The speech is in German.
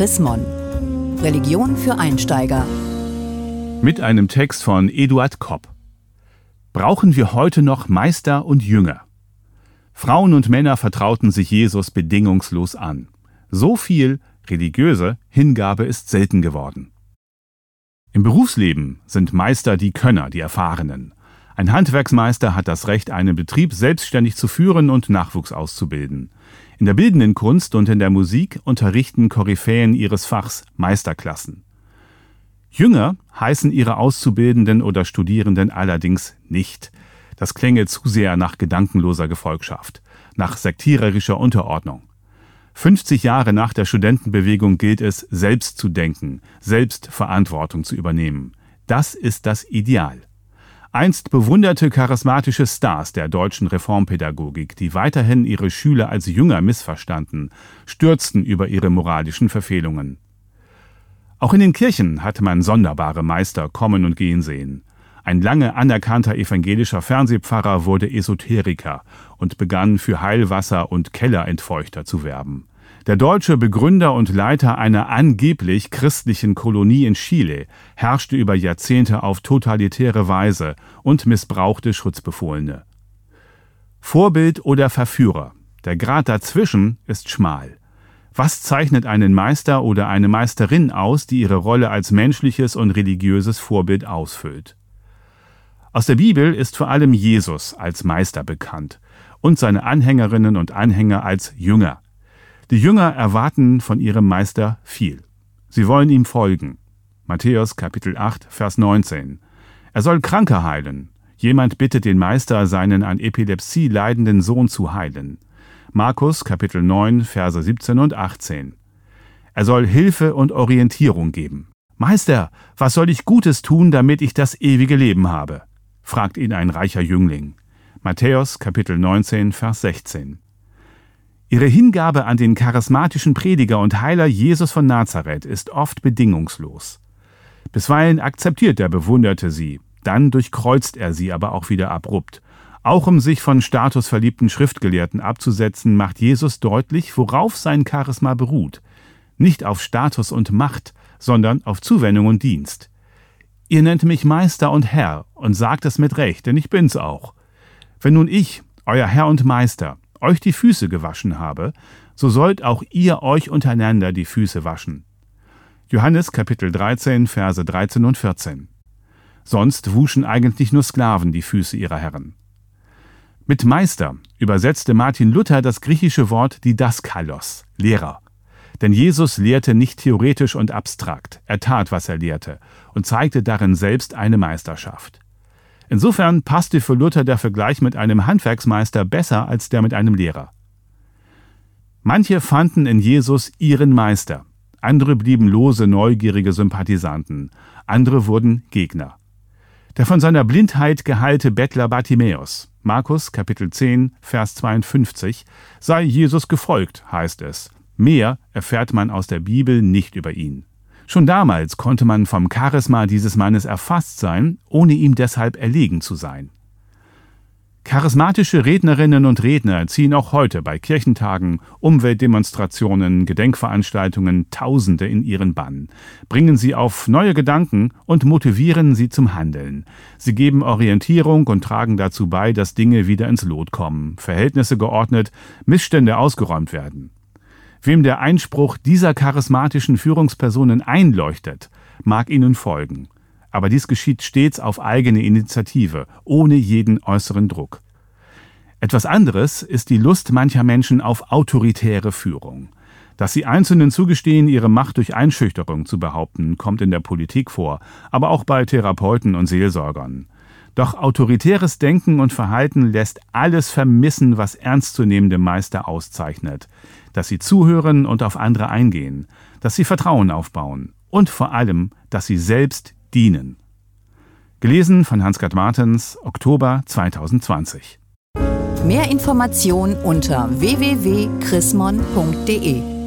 Chris Mon. Religion für Einsteiger. Mit einem Text von Eduard Kopp. Brauchen wir heute noch Meister und Jünger? Frauen und Männer vertrauten sich Jesus bedingungslos an. So viel religiöse Hingabe ist selten geworden. Im Berufsleben sind Meister die Könner, die Erfahrenen. Ein Handwerksmeister hat das Recht, einen Betrieb selbstständig zu führen und Nachwuchs auszubilden. In der bildenden Kunst und in der Musik unterrichten Koryphäen ihres Fachs Meisterklassen. Jünger heißen ihre Auszubildenden oder Studierenden allerdings nicht. Das klänge zu sehr nach gedankenloser Gefolgschaft, nach sektiererischer Unterordnung. 50 Jahre nach der Studentenbewegung gilt es, selbst zu denken, selbst Verantwortung zu übernehmen. Das ist das Ideal. Einst bewunderte charismatische Stars der deutschen Reformpädagogik, die weiterhin ihre Schüler als Jünger missverstanden, stürzten über ihre moralischen Verfehlungen. Auch in den Kirchen hat man sonderbare Meister kommen und gehen sehen. Ein lange anerkannter evangelischer Fernsehpfarrer wurde Esoteriker und begann für Heilwasser und Kellerentfeuchter zu werben. Der deutsche Begründer und Leiter einer angeblich christlichen Kolonie in Chile herrschte über Jahrzehnte auf totalitäre Weise und missbrauchte Schutzbefohlene. Vorbild oder Verführer. Der Grad dazwischen ist schmal. Was zeichnet einen Meister oder eine Meisterin aus, die ihre Rolle als menschliches und religiöses Vorbild ausfüllt? Aus der Bibel ist vor allem Jesus als Meister bekannt und seine Anhängerinnen und Anhänger als Jünger. Die Jünger erwarten von ihrem Meister viel. Sie wollen ihm folgen. Matthäus Kapitel 8, Vers 19. Er soll Kranke heilen. Jemand bittet den Meister, seinen an Epilepsie leidenden Sohn zu heilen. Markus Kapitel 9, Verse 17 und 18. Er soll Hilfe und Orientierung geben. Meister, was soll ich Gutes tun, damit ich das ewige Leben habe? fragt ihn ein reicher Jüngling. Matthäus Kapitel 19, Vers 16. Ihre Hingabe an den charismatischen Prediger und Heiler Jesus von Nazareth ist oft bedingungslos. Bisweilen akzeptiert der Bewunderte sie, dann durchkreuzt er sie aber auch wieder abrupt. Auch um sich von statusverliebten Schriftgelehrten abzusetzen, macht Jesus deutlich, worauf sein Charisma beruht. Nicht auf Status und Macht, sondern auf Zuwendung und Dienst. Ihr nennt mich Meister und Herr und sagt es mit Recht, denn ich bin's auch. Wenn nun ich, euer Herr und Meister, euch die Füße gewaschen habe, so sollt auch ihr euch untereinander die Füße waschen. Johannes Kapitel 13, Verse 13 und 14. Sonst wuschen eigentlich nur Sklaven die Füße ihrer Herren. Mit Meister übersetzte Martin Luther das griechische Wort Didaskalos, Lehrer. Denn Jesus lehrte nicht theoretisch und abstrakt, er tat, was er lehrte, und zeigte darin selbst eine Meisterschaft. Insofern passte für Luther der Vergleich mit einem Handwerksmeister besser als der mit einem Lehrer. Manche fanden in Jesus ihren Meister, andere blieben lose, neugierige Sympathisanten, andere wurden Gegner. Der von seiner Blindheit geheilte Bettler Bartimäus, Markus Kapitel 10, Vers 52, sei Jesus gefolgt, heißt es. Mehr erfährt man aus der Bibel nicht über ihn. Schon damals konnte man vom Charisma dieses Mannes erfasst sein, ohne ihm deshalb erlegen zu sein. Charismatische Rednerinnen und Redner ziehen auch heute bei Kirchentagen, Umweltdemonstrationen, Gedenkveranstaltungen Tausende in ihren Bann, bringen sie auf neue Gedanken und motivieren sie zum Handeln. Sie geben Orientierung und tragen dazu bei, dass Dinge wieder ins Lot kommen, Verhältnisse geordnet, Missstände ausgeräumt werden. Wem der Einspruch dieser charismatischen Führungspersonen einleuchtet, mag ihnen folgen. Aber dies geschieht stets auf eigene Initiative, ohne jeden äußeren Druck. Etwas anderes ist die Lust mancher Menschen auf autoritäre Führung. Dass sie Einzelnen zugestehen, ihre Macht durch Einschüchterung zu behaupten, kommt in der Politik vor, aber auch bei Therapeuten und Seelsorgern. Doch autoritäres Denken und Verhalten lässt alles vermissen, was ernstzunehmende Meister auszeichnet. Dass sie zuhören und auf andere eingehen, dass sie Vertrauen aufbauen und vor allem, dass sie selbst dienen. Gelesen von Hans-Gerd Martens, Oktober 2020. Mehr Informationen unter www.chrismon.de